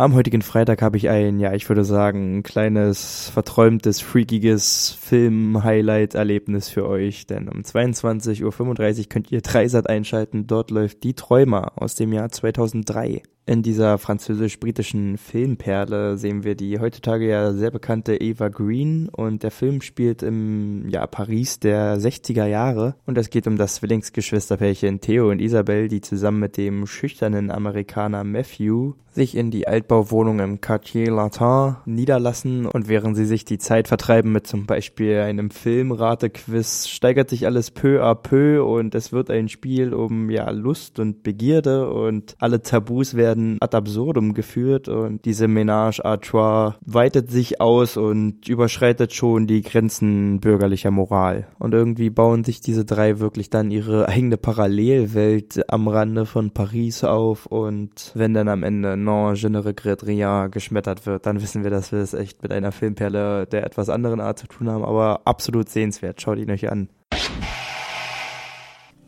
Am heutigen Freitag habe ich ein, ja, ich würde sagen, ein kleines, verträumtes, freakiges Film-Highlight-Erlebnis für euch. Denn um 22.35 Uhr könnt ihr Dreisat einschalten. Dort läuft Die Träumer aus dem Jahr 2003. In dieser französisch-britischen Filmperle sehen wir die heutzutage ja sehr bekannte Eva Green und der Film spielt im ja, Paris der 60er Jahre. Und es geht um das Zwillingsgeschwisterpärchen Theo und Isabel, die zusammen mit dem schüchternen Amerikaner Matthew sich in die Altbauwohnung im Quartier Latin niederlassen. Und während sie sich die Zeit vertreiben mit zum Beispiel einem Filmratequiz, steigert sich alles peu à peu und es wird ein Spiel um ja Lust und Begierde. Und alle Tabus werden werden ad absurdum geführt und diese Ménage à trois weitet sich aus und überschreitet schon die Grenzen bürgerlicher Moral. Und irgendwie bauen sich diese drei wirklich dann ihre eigene Parallelwelt am Rande von Paris auf und wenn dann am Ende Non, je ne regrette rien geschmettert wird, dann wissen wir, dass wir es echt mit einer Filmperle der etwas anderen Art zu tun haben, aber absolut sehenswert. Schaut ihn euch an.